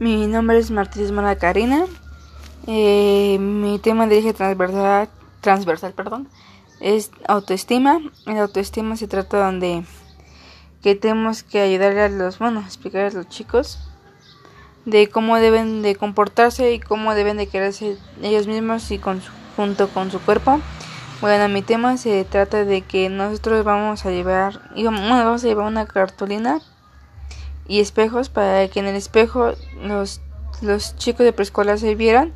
Mi nombre es Martínez Mara Karina. Eh, mi tema de eje transversal, transversal perdón, es autoestima. En autoestima se trata donde que tenemos que ayudarle a los, bueno, explicar a los chicos de cómo deben de comportarse y cómo deben de quererse ellos mismos y con junto con su cuerpo. Bueno, mi tema se trata de que nosotros vamos a llevar, vamos a llevar una cartulina y espejos para que en el espejo los, los chicos de preescolar se vieran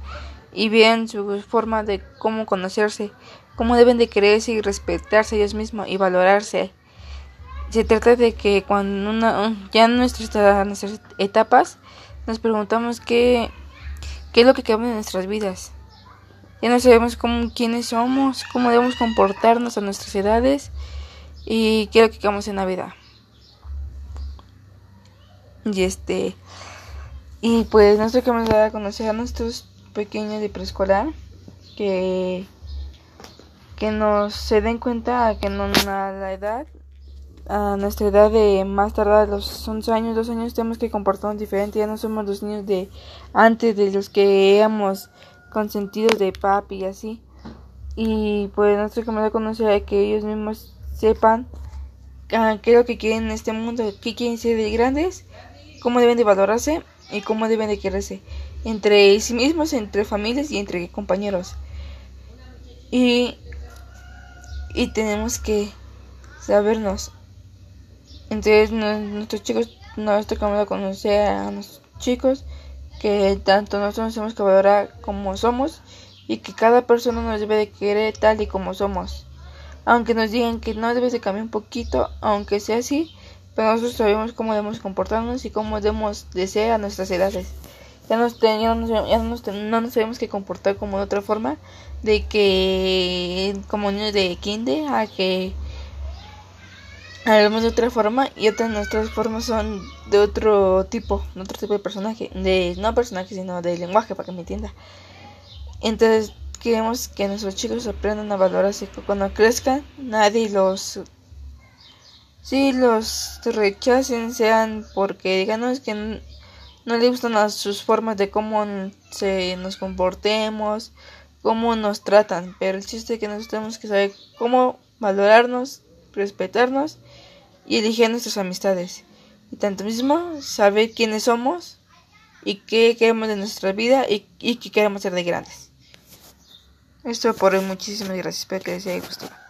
y vean su forma de cómo conocerse, cómo deben de quererse y respetarse ellos mismos y valorarse. Se trata de que cuando una, ya en nuestras, nuestras etapas nos preguntamos qué, qué es lo que queremos en nuestras vidas ya no sabemos cómo, quiénes somos, cómo debemos comportarnos a nuestras edades y qué es lo que queremos en la vida. Y este y pues dar a conocer a nuestros pequeños de preescolar que que nos se den cuenta que no a la edad a nuestra edad de más tardar los 11 años, 2 años tenemos que comportarnos diferente, ya no somos los niños de antes de los que éramos consentidos de papi y así. Y pues nuestra comunidad conocer a que ellos mismos sepan qué es lo que quieren en este mundo, qué quieren ser de grandes, cómo deben de valorarse y cómo deben de quererse entre sí mismos, entre familias y entre compañeros. Y, y tenemos que sabernos. Entonces nuestros chicos, nuestra comunidad conocer a los chicos que tanto nosotros nos tenemos que valorar como somos y que cada persona nos debe de querer tal y como somos. Aunque nos digan que no debes de cambiar un poquito, aunque sea así, pero nosotros sabemos cómo debemos comportarnos y cómo debemos de ser a nuestras edades. Ya, nos, ya, no, ya no, nos tenemos que comportar como de otra forma, de que como niños de kinder a que hablamos de otra forma y otras nuestras formas son de otro tipo, de otro tipo de personaje, de no personaje sino de lenguaje para que me entienda. Entonces queremos que nuestros chicos aprendan a valorarse cuando crezcan nadie los si los rechacen sean porque digamos que no, no le gustan sus formas de cómo se nos comportemos, cómo nos tratan, pero el chiste es que nosotros tenemos que saber cómo valorarnos, respetarnos y elegir nuestras amistades. Y tanto mismo saber quiénes somos y qué queremos de nuestra vida y, y qué queremos ser de grandes. Esto por hoy, muchísimas gracias. Espero que les haya gustado.